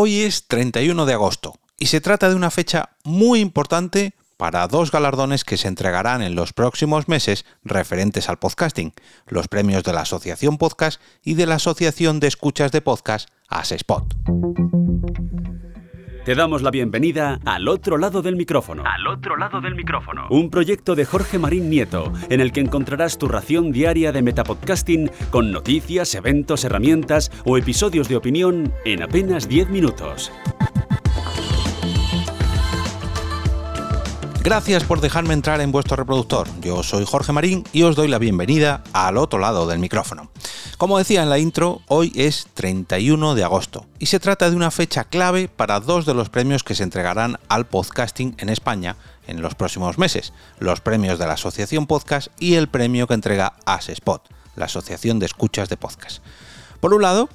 Hoy es 31 de agosto y se trata de una fecha muy importante para dos galardones que se entregarán en los próximos meses referentes al podcasting, los premios de la Asociación Podcast y de la Asociación de Escuchas de Podcast, ASESPOT. Te damos la bienvenida al otro lado del micrófono. Al otro lado del micrófono. Un proyecto de Jorge Marín Nieto, en el que encontrarás tu ración diaria de metapodcasting con noticias, eventos, herramientas o episodios de opinión en apenas 10 minutos. Gracias por dejarme entrar en vuestro reproductor. Yo soy Jorge Marín y os doy la bienvenida al otro lado del micrófono. Como decía en la intro, hoy es 31 de agosto y se trata de una fecha clave para dos de los premios que se entregarán al podcasting en España en los próximos meses, los premios de la Asociación Podcast y el premio que entrega ASESPOT, la Asociación de Escuchas de Podcast. Por un lado,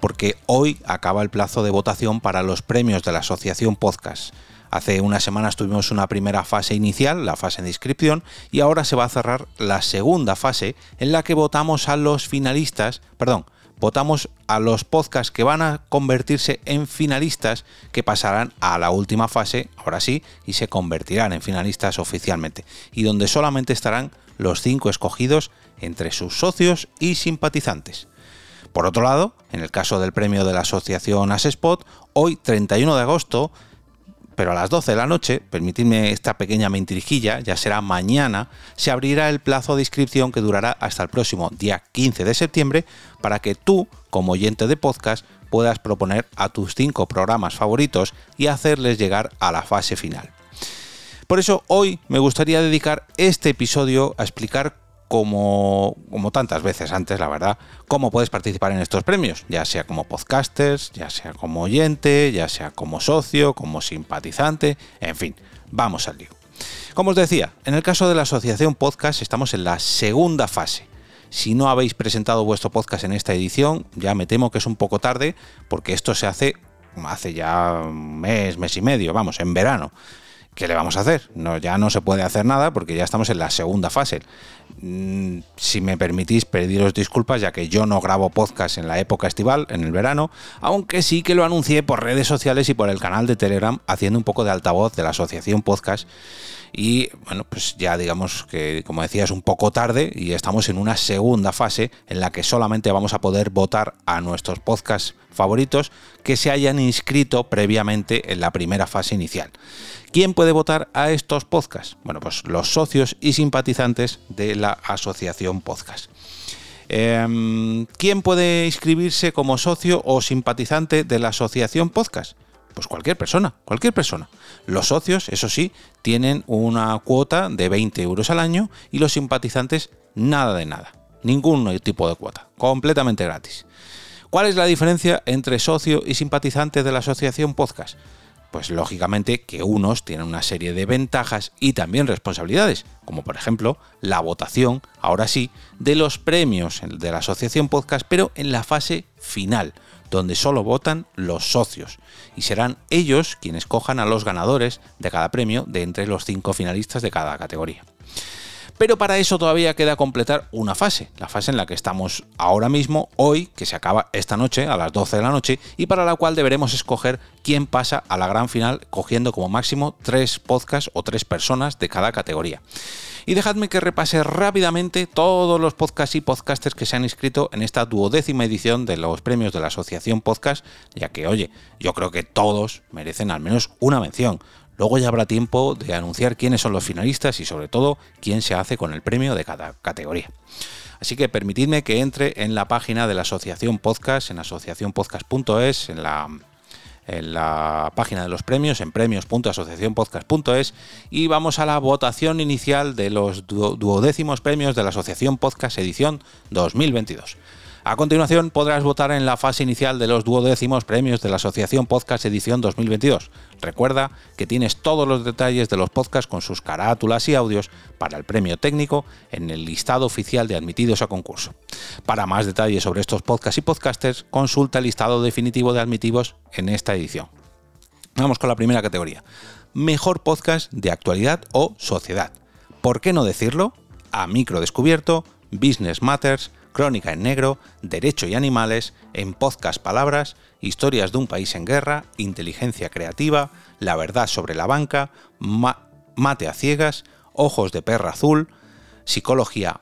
porque hoy acaba el plazo de votación para los premios de la Asociación Podcast Hace unas semanas tuvimos una primera fase inicial, la fase de inscripción, y ahora se va a cerrar la segunda fase en la que votamos a los finalistas, perdón, votamos a los podcasts que van a convertirse en finalistas que pasarán a la última fase, ahora sí, y se convertirán en finalistas oficialmente, y donde solamente estarán los cinco escogidos entre sus socios y simpatizantes. Por otro lado, en el caso del premio de la asociación Asespot, hoy 31 de agosto pero a las 12 de la noche, permitidme esta pequeña mentirijilla, ya será mañana, se abrirá el plazo de inscripción que durará hasta el próximo día 15 de septiembre para que tú, como oyente de podcast, puedas proponer a tus cinco programas favoritos y hacerles llegar a la fase final. Por eso hoy me gustaría dedicar este episodio a explicar como, como tantas veces antes, la verdad, cómo puedes participar en estos premios, ya sea como podcasters, ya sea como oyente, ya sea como socio, como simpatizante, en fin, vamos al lío. Como os decía, en el caso de la Asociación Podcast estamos en la segunda fase. Si no habéis presentado vuestro podcast en esta edición, ya me temo que es un poco tarde, porque esto se hace hace ya mes, mes y medio, vamos, en verano. ¿Qué le vamos a hacer? No, ya no se puede hacer nada porque ya estamos en la segunda fase. Mm, si me permitís pediros disculpas, ya que yo no grabo podcast en la época estival, en el verano, aunque sí que lo anuncié por redes sociales y por el canal de Telegram, haciendo un poco de altavoz de la asociación podcast. Y bueno, pues ya digamos que, como decía, es un poco tarde y estamos en una segunda fase en la que solamente vamos a poder votar a nuestros podcasts favoritos que se hayan inscrito previamente en la primera fase inicial. ¿Quién puede votar a estos podcasts? Bueno, pues los socios y simpatizantes de la asociación podcast. Em, ¿Quién puede inscribirse como socio o simpatizante de la asociación podcast? Pues cualquier persona, cualquier persona. Los socios, eso sí, tienen una cuota de 20 euros al año y los simpatizantes nada de nada. Ningún tipo de cuota, completamente gratis. ¿Cuál es la diferencia entre socio y simpatizante de la asociación podcast? Pues lógicamente que unos tienen una serie de ventajas y también responsabilidades, como por ejemplo la votación, ahora sí, de los premios de la Asociación Podcast, pero en la fase final, donde solo votan los socios, y serán ellos quienes cojan a los ganadores de cada premio de entre los cinco finalistas de cada categoría. Pero para eso todavía queda completar una fase, la fase en la que estamos ahora mismo, hoy, que se acaba esta noche a las 12 de la noche, y para la cual deberemos escoger quién pasa a la gran final cogiendo como máximo tres podcasts o tres personas de cada categoría. Y dejadme que repase rápidamente todos los podcasts y podcasters que se han inscrito en esta duodécima edición de los premios de la Asociación Podcast, ya que, oye, yo creo que todos merecen al menos una mención. Luego ya habrá tiempo de anunciar quiénes son los finalistas y sobre todo quién se hace con el premio de cada categoría. Así que permitidme que entre en la página de la Asociación Podcast, en asociacionpodcast.es, en la, en la página de los premios, en premios.asociacionpodcast.es, y vamos a la votación inicial de los duodécimos premios de la Asociación Podcast edición 2022. A continuación podrás votar en la fase inicial de los duodécimos premios de la Asociación Podcast Edición 2022. Recuerda que tienes todos los detalles de los podcasts con sus carátulas y audios para el premio técnico en el listado oficial de admitidos a concurso. Para más detalles sobre estos podcasts y podcasters, consulta el listado definitivo de admitidos en esta edición. Vamos con la primera categoría. Mejor podcast de actualidad o sociedad. ¿Por qué no decirlo? A micro descubierto, Business Matters, Crónica en Negro, Derecho y Animales, en Podcast Palabras, Historias de un País en Guerra, Inteligencia Creativa, La Verdad sobre la Banca, Mate a Ciegas, Ojos de Perra Azul, Psicología,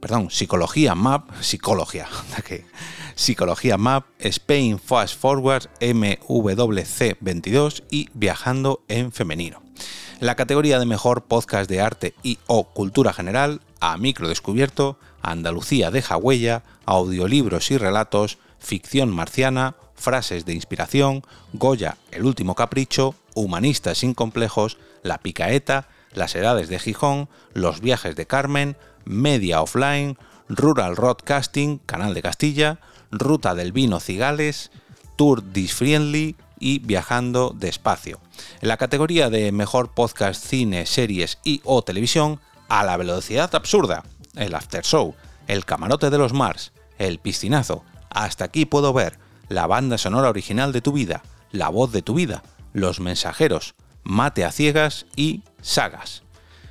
perdón, Psicología Map, Psicología, Psicología Map, Spain Fast Forward, MWC22 y Viajando en Femenino. En la categoría de Mejor Podcast de Arte y o Cultura General, a Micro Descubierto, Andalucía deja huella, audiolibros y relatos, ficción marciana, frases de inspiración, Goya, El último capricho, Humanistas sin complejos, La picaeta, Las edades de Gijón, Los viajes de Carmen, Media Offline, Rural Roadcasting, Canal de Castilla, Ruta del Vino Cigales, Tour Disfriendly y Viajando Despacio. En la categoría de Mejor Podcast, Cine, Series y o Televisión, a la velocidad absurda, el After Show, el Camarote de los Mars, el Piscinazo, Hasta aquí puedo ver, la banda sonora original de tu vida, la voz de tu vida, Los Mensajeros, Mate a Ciegas y Sagas.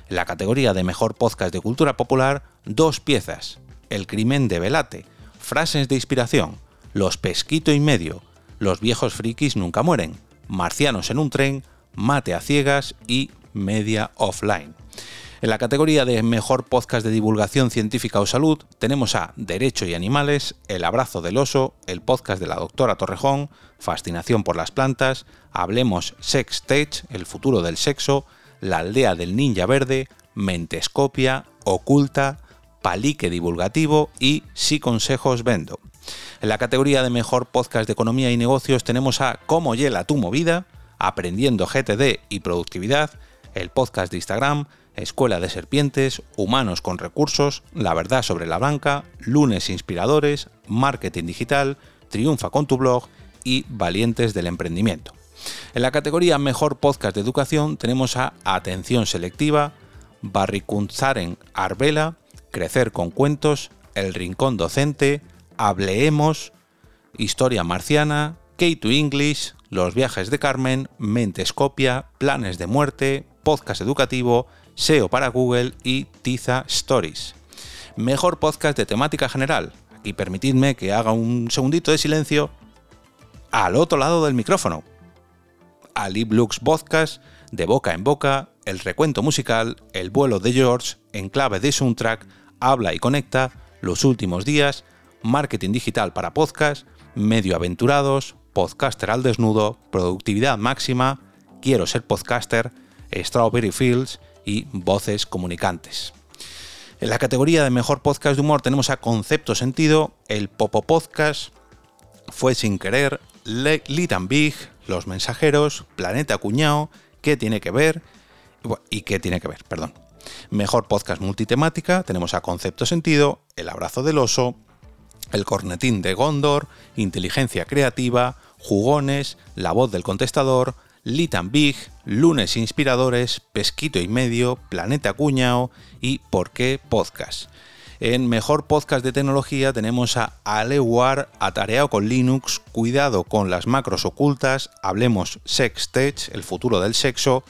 En la categoría de Mejor Podcast de Cultura Popular, dos piezas, El Crimen de Velate, Frases de Inspiración, Los Pesquito y Medio, Los Viejos Frikis Nunca Mueren, Marcianos en un Tren, Mate a Ciegas y Media Offline. En la categoría de Mejor Podcast de Divulgación Científica o Salud tenemos a Derecho y Animales, El Abrazo del Oso, el podcast de la doctora Torrejón, Fascinación por las Plantas, Hablemos Sex Stage, El futuro del sexo, La aldea del ninja verde, Mentescopia, Oculta, Palique Divulgativo y Si Consejos Vendo. En la categoría de Mejor Podcast de Economía y Negocios tenemos a Cómo hiela tu movida, Aprendiendo GTD y Productividad, el podcast de Instagram, Escuela de Serpientes, Humanos con Recursos, La Verdad sobre la Banca, Lunes Inspiradores, Marketing Digital, Triunfa con tu blog y Valientes del Emprendimiento. En la categoría Mejor Podcast de Educación tenemos a Atención Selectiva, Barricunzaren Arbela, Crecer con Cuentos, El Rincón Docente, Hableemos, Historia Marciana, K2 English, Los Viajes de Carmen, Mentescopia, Planes de Muerte, Podcast Educativo, SEO para Google y Tiza Stories. Mejor podcast de temática general. Aquí permitidme que haga un segundito de silencio al otro lado del micrófono. Ali Lux Podcast, De Boca en Boca, El Recuento Musical, El Vuelo de George, En Clave de Soundtrack, Habla y Conecta, Los Últimos Días, Marketing Digital para Podcast, Medio Aventurados, Podcaster al Desnudo, Productividad Máxima, Quiero ser podcaster, Strawberry Fields, y voces comunicantes. En la categoría de mejor podcast de humor tenemos a Concepto Sentido, el Popo Podcast, Fue sin querer, Lit and Big, Los Mensajeros, Planeta Cuñao, ¿Qué tiene que ver? Y qué tiene que ver, perdón. Mejor podcast multitemática, tenemos a Concepto Sentido, El Abrazo del Oso, El Cornetín de Gondor, Inteligencia Creativa, Jugones, La Voz del Contestador, Litan Big, Lunes Inspiradores, Pesquito y Medio, Planeta Cuñao y Por qué Podcast. En Mejor Podcast de Tecnología tenemos a Alewar, atareado con Linux, cuidado con las macros ocultas, hablemos Sex Tech, el futuro del sexo,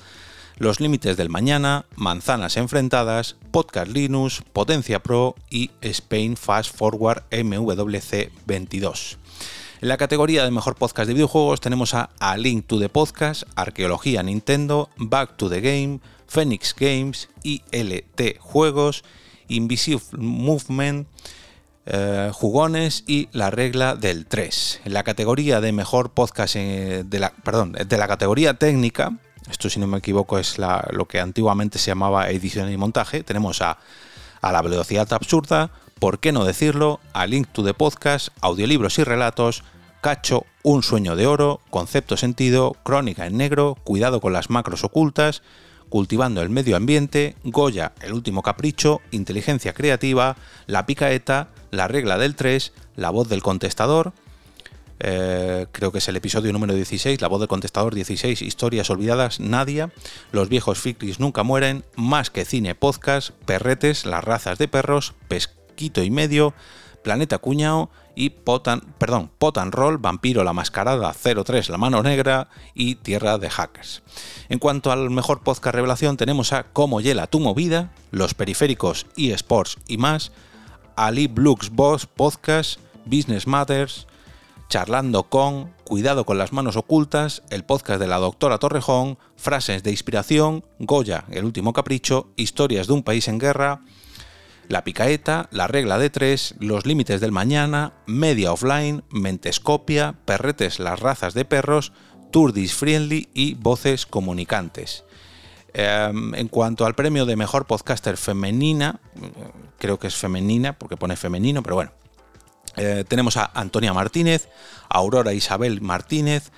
los límites del mañana, manzanas enfrentadas, Podcast Linux, Potencia Pro y Spain Fast Forward MWC 22. En la categoría de mejor podcast de videojuegos tenemos a A Link to the Podcast, Arqueología Nintendo, Back to the Game, Phoenix Games, ILT Juegos, Invisible Movement, eh, Jugones y La Regla del 3. En la categoría de mejor podcast eh, de la, perdón, de la categoría técnica, esto si no me equivoco es lo que antiguamente se llamaba edición y montaje, tenemos a, a la velocidad absurda, ¿por qué no decirlo? A Link to the Podcast, audiolibros y relatos, Cacho, Un sueño de oro, Concepto sentido, Crónica en negro, Cuidado con las macros ocultas, Cultivando el medio ambiente, Goya, El último capricho, Inteligencia creativa, La picaeta, La regla del 3, La voz del contestador, eh, creo que es el episodio número 16, La voz del contestador 16, Historias olvidadas, Nadia, Los viejos ficris nunca mueren, Más que cine podcast, Perretes, Las razas de perros, Pesquito y medio, Planeta Cuñao y Potan, perdón, Potan Roll, Vampiro la Mascarada 03 La Mano Negra y Tierra de Hackers. En cuanto al mejor podcast revelación tenemos a Cómo hiela tu movida, Los periféricos y Sports y más, Ali Blux Boss Podcast, Business Matters, Charlando con, Cuidado con las manos ocultas, el podcast de la doctora Torrejón, Frases de inspiración, Goya, El último capricho, Historias de un país en guerra, La picaeta, La regla de tres, Los límites del mañana, Media offline, Mentescopia, Perretes las razas de perros, Turdis Friendly y Voces comunicantes. Em, en cuanto al premio de mejor podcaster femenina, creo que es femenina porque pone femenino, pero bueno. Eh, tenemos a Antonia Martínez, Aurora Isabel Martínez,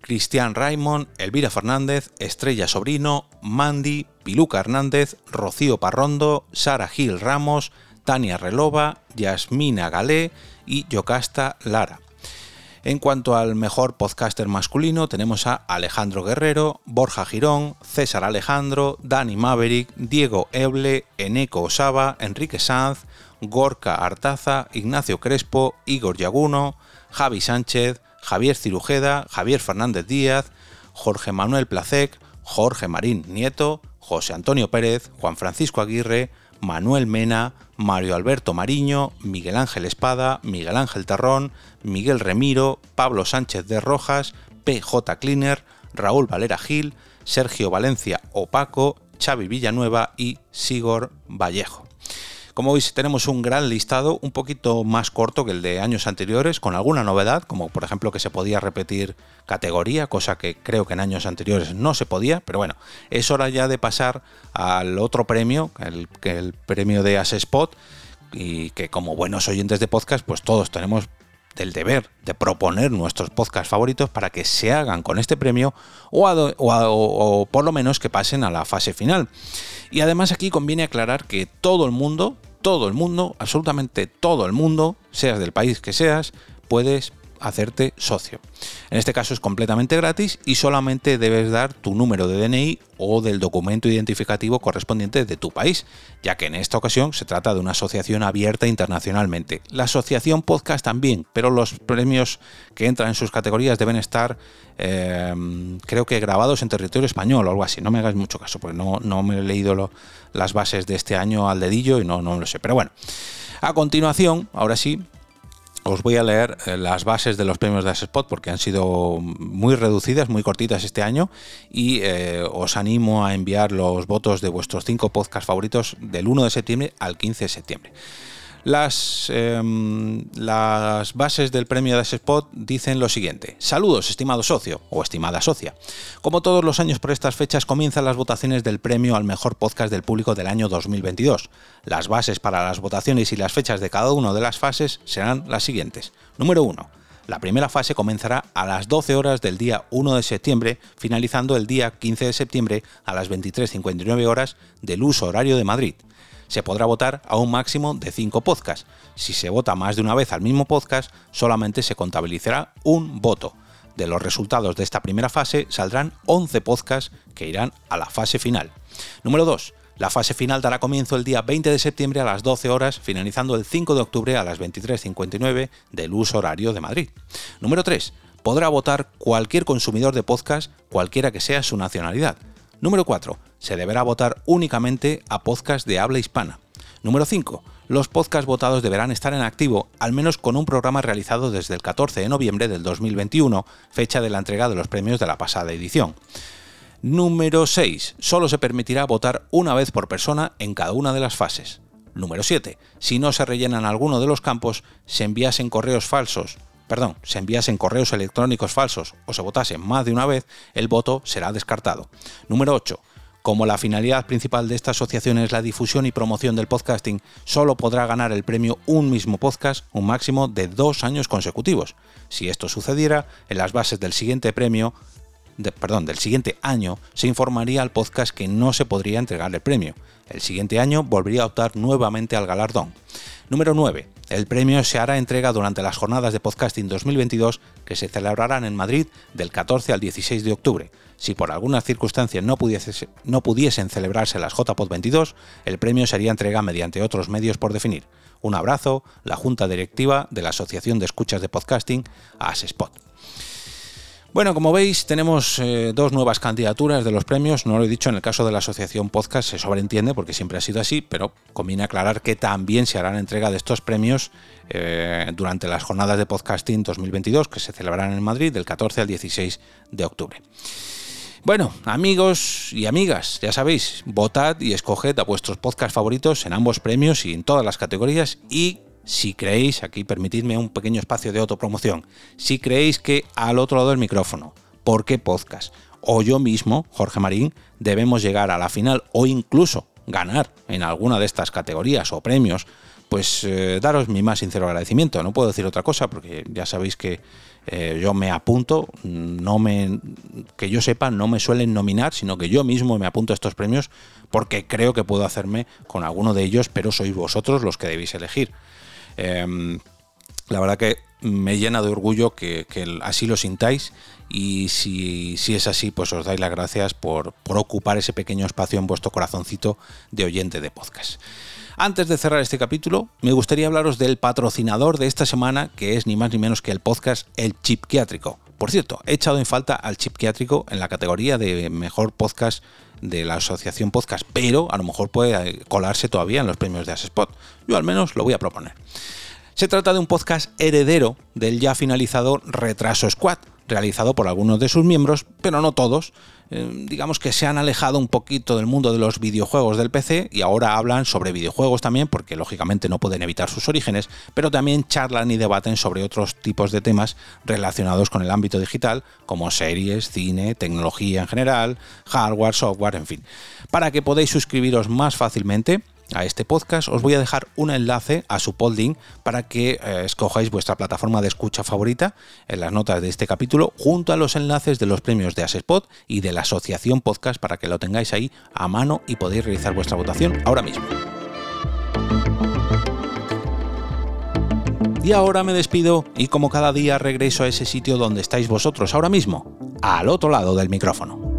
Cristian Raymond, Elvira Fernández, Estrella Sobrino, Mandy, Piluca Hernández, Rocío Parrondo, Sara Gil Ramos, Tania Relova, Yasmina Galé y Yocasta Lara. En cuanto al mejor podcaster masculino, tenemos a Alejandro Guerrero, Borja Girón, César Alejandro, Dani Maverick, Diego Eble, Eneco Osaba, Enrique Sanz, Gorka Artaza, Ignacio Crespo, Igor Yaguno, Javi Sánchez, Javier Cirujeda, Javier Fernández Díaz, Jorge Manuel Placek, Jorge Marín Nieto, José Antonio Pérez, Juan Francisco Aguirre, Manuel Mena, Mario Alberto Mariño, Miguel Ángel Espada, Miguel Ángel Terrón, Miguel Remiro, Pablo Sánchez de Rojas, PJ Cleaner, Raúl Valera Gil, Sergio Valencia Opaco, Xavi Villanueva y Sigor Vallejo. Como veis, tenemos un gran listado, un poquito más corto que el de años anteriores, con alguna novedad, como por ejemplo que se podía repetir categoría, cosa que creo que en años anteriores no se podía, pero bueno, es hora ya de pasar al otro premio, el, el premio de Spot, y que como buenos oyentes de podcast, pues todos tenemos el deber de proponer nuestros podcasts favoritos para que se hagan con este premio o, por lo menos que pasen a la fase final. Y además aquí conviene aclarar que todo el mundo, todo el mundo, absolutamente todo el mundo, seas del país que seas, puedes hacerte socio. En este caso es completamente gratis y solamente debes dar tu número de DNI o del documento identificativo correspondiente de tu país, ya que en esta ocasión se trata de una asociación abierta internacionalmente. La asociación podcast también, pero los premios que entran en sus categorías deben estar, em, creo que grabados en territorio español o algo así. No me hagas mucho caso, porque no, no me he leído las bases de este año al dedillo y no, no lo sé. Pero bueno, a continuación, ahora sí, os voy a leer eh, las bases de los premios de Spot porque han sido muy reducidas, muy cortitas este año y eh, os animo a enviar los votos de vuestros cinco podcasts favoritos del 1 de septiembre al 15 de septiembre. Las, em, las bases del premio de Spot dicen lo siguiente. Saludos, estimado socio o estimada socia. Como todos los años por estas fechas comienzan las votaciones del premio al mejor podcast del público del año 2022. Las bases para las votaciones y las fechas de cada una de las fases serán las siguientes. Número 1. La primera fase comenzará a las 12 horas del día 1 de septiembre, finalizando el día 15 de septiembre a las 23.59 horas del uso horario de Madrid se podrá votar a un máximo de 5 podcasts. Si se vota más de una vez al mismo podcast, solamente se contabilizará un voto. De los resultados de esta primera fase saldrán 11 podcasts que irán a la fase final. Número 2. La fase final dará comienzo el día 20 de septiembre a las 12 horas, finalizando el 5 de octubre a las 23.59 del uso horario de Madrid. Número 3. Podrá votar cualquier consumidor de podcast, cualquiera que sea su nacionalidad. Número 4. Se deberá votar únicamente a podcasts de habla hispana. Número 5. Los podcasts votados deberán estar en activo, al menos con un programa realizado desde el 14 de noviembre del 2021, fecha de la entrega de los premios de la pasada edición. Número 6. Solo se permitirá votar una vez por persona en cada una de las fases. Número 7. Si no se rellenan alguno de los campos, se enviasen correos falsos, perdón, se enviasen correos electrónicos falsos o se votase más de una vez, el voto será descartado. Número 8. Como la finalidad principal de esta asociación es la difusión y promoción del podcasting, solo podrá ganar el premio un mismo podcast un máximo de dos años consecutivos. Si esto sucediera, en las bases del siguiente premio, perdón, del siguiente año, se informaría al podcast que no se podría entregar el premio. El siguiente año volvería a optar nuevamente al galardón. Número 9. El premio se hará entrega durante las jornadas de podcasting 2022 que se celebrarán en Madrid del 14 al 16 de octubre. Si por alguna circunstancia no, pudiesen celebrarse las JPod 22, el premio sería entrega mediante otros medios por definir. Un abrazo, la Junta Directiva de la Asociación de Escuchas de Podcasting, ASESPOT. Bueno, como veis, tenemos eh, dos nuevas candidaturas de los premios. No lo he dicho en el caso de la Asociación Podcast, se sobreentiende porque siempre ha sido así, pero conviene aclarar que también se harán entrega de estos premios eh, durante las jornadas de podcasting 2022 que se celebrarán en Madrid del 14 al 16 de octubre. Bueno, amigos y amigas, ya sabéis, votad y escoged a vuestros podcasts favoritos en ambos premios y en todas las categorías y si creéis, aquí permitidme un pequeño espacio de autopromoción, si creéis que al otro lado del micrófono, ¿por qué podcast? O yo mismo, Jorge Marín, debemos llegar a la final o incluso ganar en alguna de estas categorías o premios, pues eh, daros mi más sincero agradecimiento. No puedo decir otra cosa porque ya sabéis que eh, yo me apunto, no me, que yo sepa, no me suelen nominar, sino que yo mismo me apunto a estos premios porque creo que puedo hacerme con alguno de ellos, pero sois vosotros los que debéis elegir. Em, la verdad que me llena de orgullo que, así lo sintáis y si, es así, pues os dais las gracias por, por ocupar ese pequeño espacio en vuestro corazoncito de oyente de podcast. Antes de cerrar este capítulo, me gustaría hablaros del patrocinador de esta semana, que es ni más ni menos que el podcast El Chipquiátrico. Por cierto, he echado en falta al Chipquiátrico en la categoría de mejor podcast de la asociación podcast, pero a lo mejor puede colarse todavía en los premios de Asespot. Yo al menos lo voy a proponer. Se trata de un podcast heredero del ya finalizado Retraso Squad, realizado por algunos de sus miembros, pero no todos. Eh, digamos que se han alejado un poquito del mundo de los videojuegos del PC y ahora hablan sobre videojuegos también, porque lógicamente no pueden evitar sus orígenes, pero también charlan y debaten sobre otros tipos de temas relacionados con el ámbito digital, como series, cine, tecnología en general, hardware, software, en fin. Para que podáis suscribiros más fácilmente, a este podcast, os voy a dejar un enlace a su podlink para que eh, escojáis vuestra plataforma de escucha favorita en las notas de este capítulo, junto a los enlaces de los premios de Asespot y de la Asociación Podcast para que lo tengáis ahí a mano y podéis realizar vuestra votación ahora mismo. Y ahora me despido y como cada día regreso a ese sitio donde estáis vosotros ahora mismo, al otro lado del micrófono.